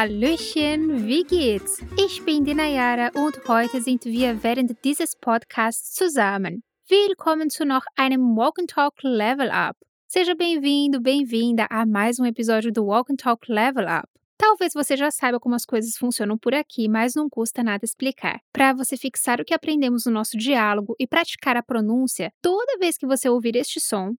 Hallöchen, wie geht's? Ich bin die Nayara und heute sind wir während dieses Podcasts zusammen. Willkommen zu noch einem Walk and Talk Level Up. Seja bem-vindo, bem-vinda a mais um episódio do Walk and Talk Level Up. Talvez você já saiba como as coisas funcionam por aqui, mas não custa nada explicar. Para você fixar o que aprendemos no nosso diálogo e praticar a pronúncia, toda vez que você ouvir este som,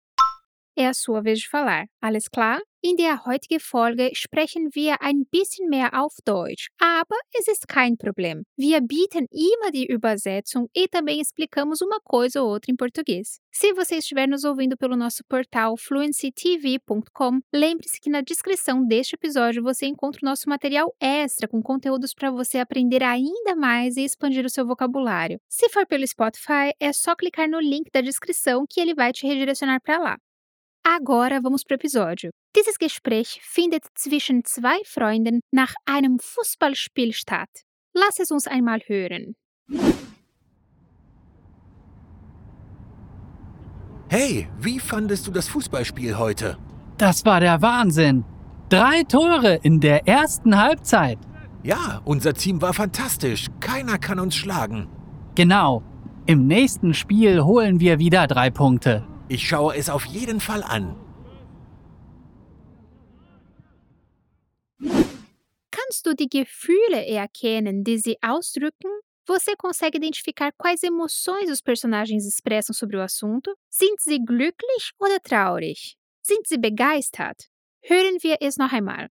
é a sua vez de falar. Alles klar? In der heutigen Folge sprechen wir ein bisschen mehr auf Deutsch, aber es ist kein Problem. Wir bieten immer die Übersetzung e também explicamos uma coisa ou outra em português. Se você estiver nos ouvindo pelo nosso portal fluencytv.com, lembre-se que na descrição deste episódio você encontra o nosso material extra com conteúdos para você aprender ainda mais e expandir o seu vocabulário. Se for pelo Spotify, é só clicar no link da descrição que ele vai te redirecionar para lá. Agora vamos pro episódio. Dieses Gespräch findet zwischen zwei Freunden nach einem Fußballspiel statt. Lass es uns einmal hören. Hey, wie fandest du das Fußballspiel heute? Das war der Wahnsinn. Drei Tore in der ersten Halbzeit. Ja, unser Team war fantastisch. Keiner kann uns schlagen. Genau. Im nächsten Spiel holen wir wieder drei Punkte. Ich schaue es auf jeden Fall an. Kannst du die Gefühle erkennen, die sie ausdrücken? Você consegue identificar quais emoções os personagens expressam sobre o assunto? Sind sie glücklich oder traurig? Sind sie begeistert? Hören wir es noch einmal.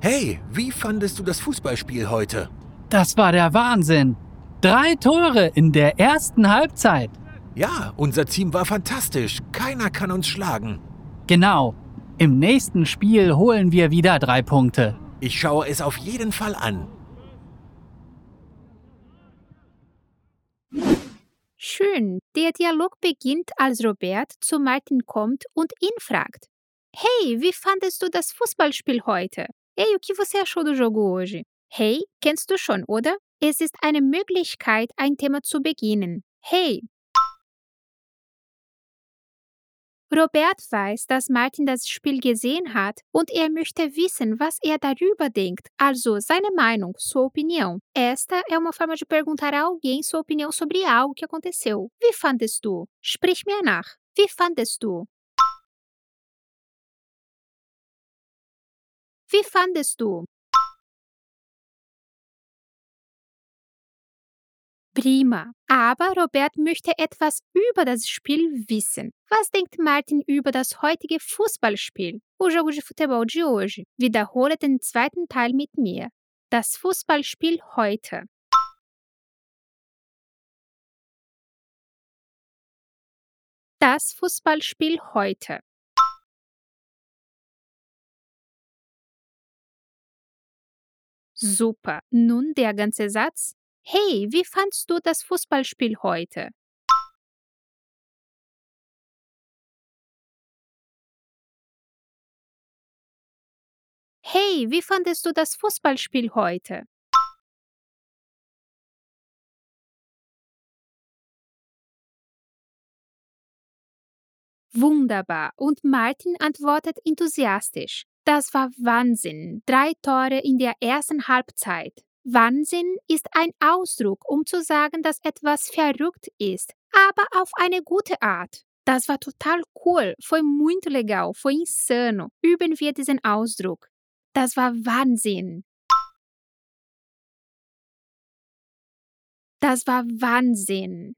Hey, wie fandest du das Fußballspiel heute? Das war der Wahnsinn. Drei Tore in der ersten Halbzeit. Ja, unser Team war fantastisch. Keiner kann uns schlagen. Genau. Im nächsten Spiel holen wir wieder drei Punkte. Ich schaue es auf jeden Fall an. Schön. Der Dialog beginnt, als Robert zu Martin kommt und ihn fragt: Hey, wie fandest du das Fußballspiel heute? Ei, o que você achou do jogo hoje? Hey, kennst du schon, oder? Es ist eine Möglichkeit, ein Thema zu beginnen. Hey. Robert weiß, dass Martin das Spiel gesehen hat und er möchte wissen, was er darüber denkt, also seine Meinung, sua opinião. Esta é uma forma de perguntar a alguém sua opinião sobre algo que aconteceu. Wie fandest du? Sprich mir nach. Wie fandest du? Wie fandest du? Prima. Aber Robert möchte etwas über das Spiel wissen. Was denkt Martin über das heutige Fußballspiel? O jogo de futebol de hoje. Wiederhole den zweiten Teil mit mir. Das Fußballspiel heute. Das Fußballspiel heute. Super. Nun der ganze Satz. Hey, wie fandst du das Fußballspiel heute? Hey, wie fandest du das Fußballspiel heute? Wunderbar. Und Martin antwortet enthusiastisch. Das war Wahnsinn. Drei Tore in der ersten Halbzeit. Wahnsinn ist ein Ausdruck, um zu sagen, dass etwas verrückt ist, aber auf eine gute Art. Das war total cool, foi muito legal, foi insano. Üben wir diesen Ausdruck. Das war Wahnsinn. Das war Wahnsinn.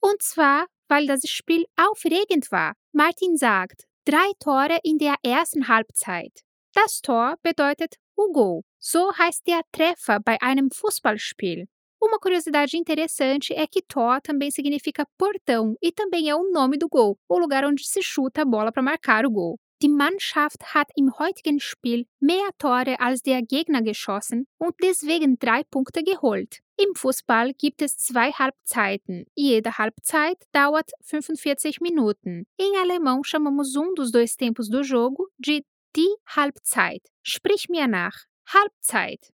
Und zwar, weil das Spiel aufregend war. Martin sagt, drei Tore in der ersten Halbzeit. Das Tor bedeutet o gol. So heißt der Treffer bei einem Fußballspiel. Uma curiosidade interessante é que Tor também significa portão e também é o nome do gol, o lugar onde se chuta a bola para marcar o gol. Die Mannschaft hat im heutigen Spiel mehr Tore als der Gegner geschossen und deswegen drei Punkte geholt. Im Fußball gibt es zwei Halbzeiten. Jede Halbzeit dauert 45 Minuten. Em alemão, chamamos um dos dois tempos do jogo de die Halbzeit. Sprich mir nach. Halbzeit.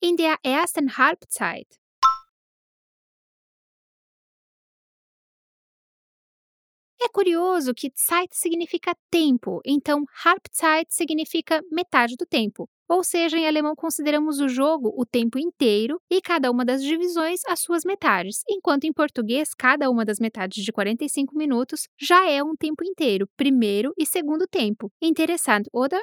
In der ersten Halbzeit. É curioso que Zeit significa tempo, então Halbzeit significa metade do tempo. Ou seja, em alemão consideramos o jogo o tempo inteiro e cada uma das divisões as suas metades, enquanto em português cada uma das metades de 45 minutos já é um tempo inteiro, primeiro e segundo tempo. Interessante, oder?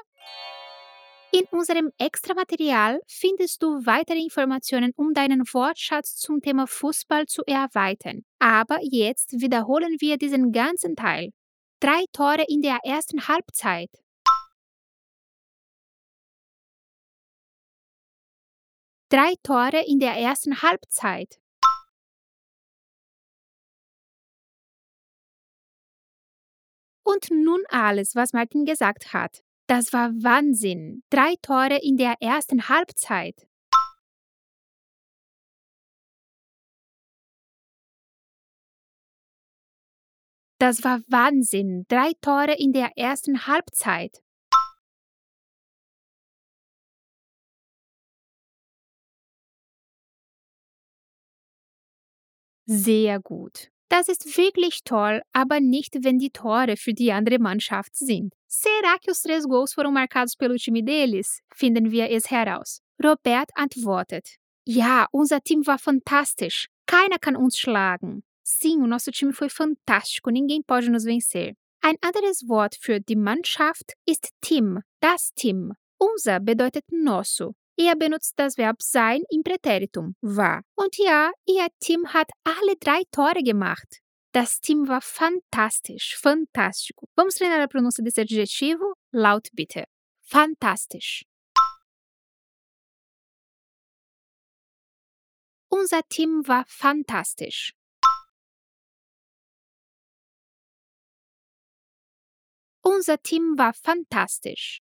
In unserem Extramaterial findest du weitere Informationen, um deinen Wortschatz zum Thema Fußball zu erweitern. Aber jetzt wiederholen wir diesen ganzen Teil. Drei Tore in der ersten Halbzeit. Drei Tore in der ersten Halbzeit. Und nun alles, was Martin gesagt hat. Das war Wahnsinn. Drei Tore in der ersten Halbzeit. Das war Wahnsinn. Drei Tore in der ersten Halbzeit. Sehr gut. Das ist wirklich toll, aber nicht, wenn die Tore für die andere Mannschaft sind. Será que os três gols foram marcados pelo time deles? Finden wir es heraus. Robert antwortet: Ja, unser Team war fantastisch. Keiner kann uns schlagen. Sim, o nosso time foi fantástico. Ninguém pode nos vencer. Ein anderes Wort für die Mannschaft ist Team, das Team. Unser bedeutet nosso. Er benutzt das Verb sein im Präteritum, war. Und ja, ihr Team hat alle drei Tore gemacht. Das Team war fantastisch, fantástico. Vamos treinar a pronúncia desse adjetivo? Laut bitte. Fantastisch. Unser Team war fantastisch. Unser Team war fantastisch.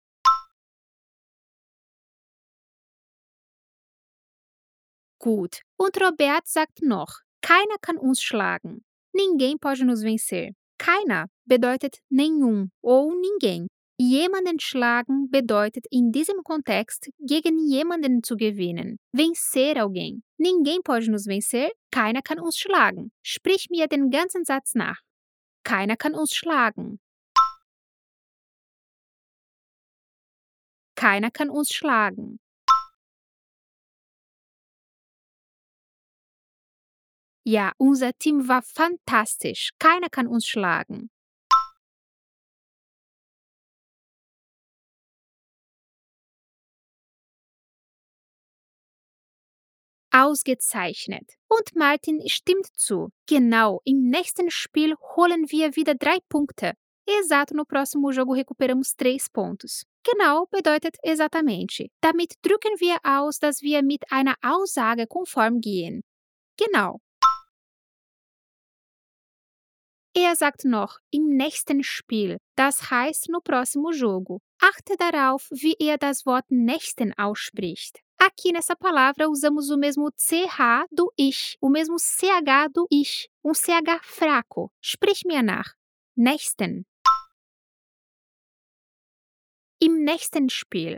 Gut. Und Robert sagt noch, keiner kann uns schlagen. Ninguém pode nos vencer. Keiner bedeutet nenhum ou ninguém. Jemanden schlagen bedeutet in diesem Kontext gegen jemanden zu gewinnen, vencer alguém. Ninguém pode nos vencer, keiner kann uns schlagen. Sprich mir den ganzen Satz nach. Keiner kann uns schlagen. Keiner kann uns schlagen. Ja, unser Team war fantastisch. Keiner kann uns schlagen. Ausgezeichnet. Und Martin stimmt zu. Genau, im nächsten Spiel holen wir wieder drei Punkte. Exato, no próximo jogo recuperamos três pontos. Genau bedeutet exatamente. Damit drücken wir aus, dass wir mit einer Aussage konform gehen. Genau. Er sagt noch im nächsten Spiel, das heißt no próximo jogo. Achte darauf, wie er das Wort nächsten ausspricht. Aqui nessa palavra usamos o mesmo CH do ich, o mesmo CH do ich, um CH fraco. Sprich mir nach. Nächsten. Im nächsten Spiel.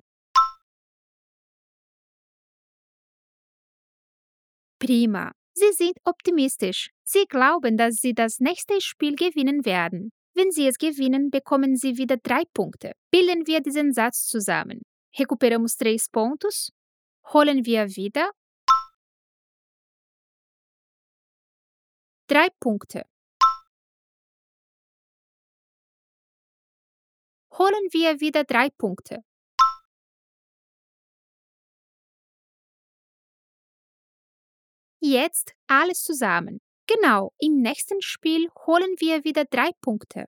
Prima. Sie sind optimistisch. Sie glauben, dass sie das nächste Spiel gewinnen werden. Wenn sie es gewinnen, bekommen sie wieder drei Punkte. Bilden wir diesen Satz zusammen. Recuperamos três pontos. Holen wir wieder. Drei Punkte. Holen wir wieder drei Punkte. Jetzt alles zusammen. Genau, im nächsten Spiel holen wir wieder drei Punkte.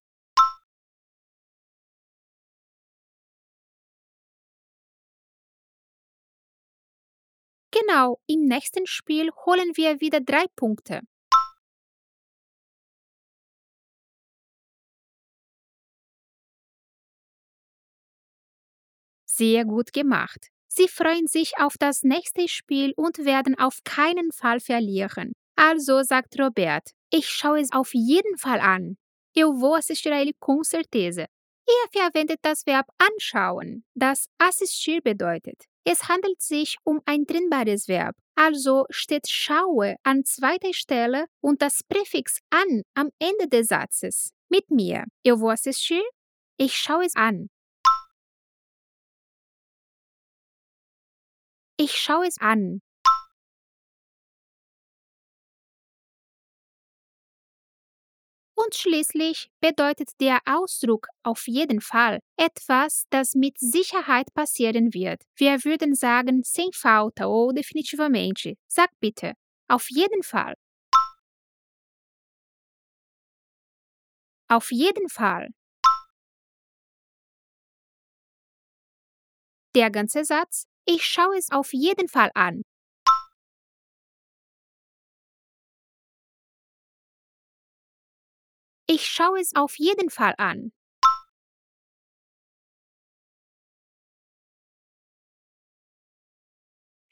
Genau, im nächsten Spiel holen wir wieder drei Punkte. Sehr gut gemacht. Sie freuen sich auf das nächste Spiel und werden auf keinen Fall verlieren. Also sagt Robert, ich schaue es auf jeden Fall an. Eu vou assistir a ele com certeza. Er verwendet das Verb anschauen, das assistir bedeutet. Es handelt sich um ein trennbares Verb, also steht schaue an zweiter Stelle und das Präfix an am Ende des Satzes. Mit mir. Eu vou assistir. Ich schaue es an. Ich schaue es an. Und schließlich bedeutet der Ausdruck auf jeden Fall etwas, das mit Sicherheit passieren wird. Wir würden sagen sem falta ou definitivamente. Sag bitte. Auf jeden Fall. Auf jeden Fall. Der ganze Satz. Ich schaue es auf jeden Fall an. Ich schaue es auf jeden Fall an.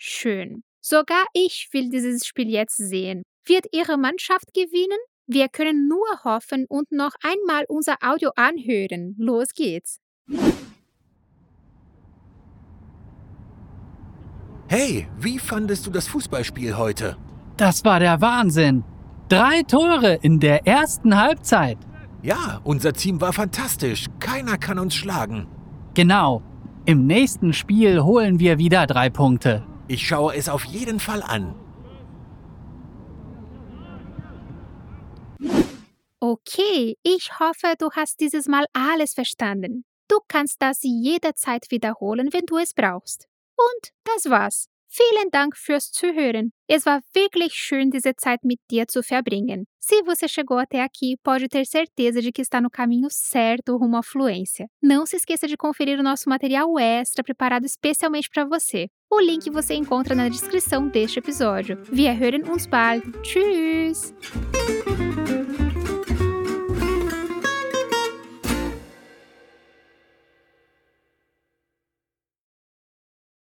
Schön. Sogar ich will dieses Spiel jetzt sehen. Wird Ihre Mannschaft gewinnen? Wir können nur hoffen und noch einmal unser Audio anhören. Los geht's. Hey, wie fandest du das Fußballspiel heute? Das war der Wahnsinn. Drei Tore in der ersten Halbzeit. Ja, unser Team war fantastisch. Keiner kann uns schlagen. Genau. Im nächsten Spiel holen wir wieder drei Punkte. Ich schaue es auf jeden Fall an. Okay, ich hoffe, du hast dieses Mal alles verstanden. Du kannst das jederzeit wiederholen, wenn du es brauchst. Und das war's. Vielen Dank fürs Zuhören. Es war wirklich schön, diese Zeit mit dir zu verbringen. Se você chegou até aqui, pode ter certeza de que está no caminho certo rumo à fluência. Não se esqueça de conferir o nosso material extra preparado especialmente para você. O link você encontra na descrição deste episódio. Wir hören uns bald. Tschüss!